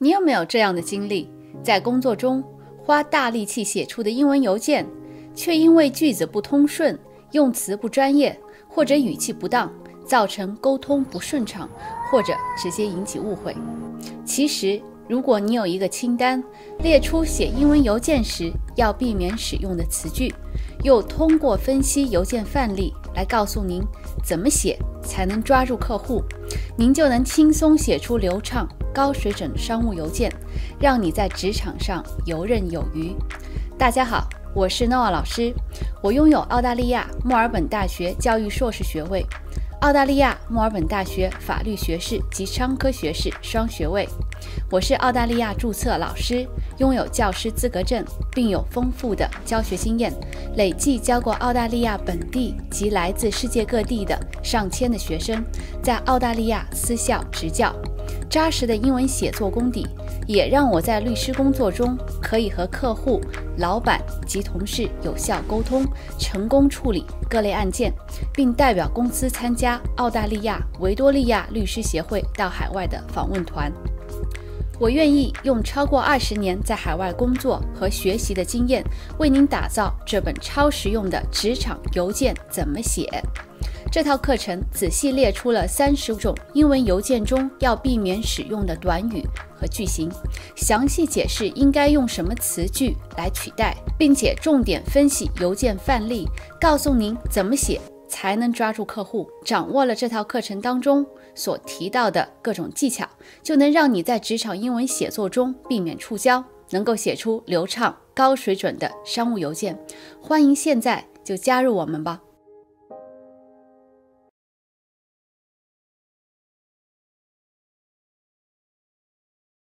你有没有这样的经历？在工作中花大力气写出的英文邮件，却因为句子不通顺、用词不专业或者语气不当，造成沟通不顺畅，或者直接引起误会。其实，如果你有一个清单，列出写英文邮件时要避免使用的词句，又通过分析邮件范例来告诉您怎么写才能抓住客户，您就能轻松写出流畅。高水准商务邮件，让你在职场上游刃有余。大家好，我是 Noah 老师，我拥有澳大利亚墨尔本大学教育硕士学位。澳大利亚墨尔本大学法律学士及商科学士双学位，我是澳大利亚注册老师，拥有教师资格证，并有丰富的教学经验，累计教过澳大利亚本地及来自世界各地的上千的学生，在澳大利亚私校执教。扎实的英文写作功底，也让我在律师工作中可以和客户、老板及同事有效沟通，成功处理各类案件，并代表公司参加澳大利亚维多利亚律师协会到海外的访问团。我愿意用超过二十年在海外工作和学习的经验，为您打造这本超实用的职场邮件怎么写。这套课程仔细列出了三十种英文邮件中要避免使用的短语和句型，详细解释应该用什么词句来取代，并且重点分析邮件范例，告诉您怎么写才能抓住客户。掌握了这套课程当中所提到的各种技巧，就能让你在职场英文写作中避免触礁，能够写出流畅、高水准的商务邮件。欢迎现在就加入我们吧！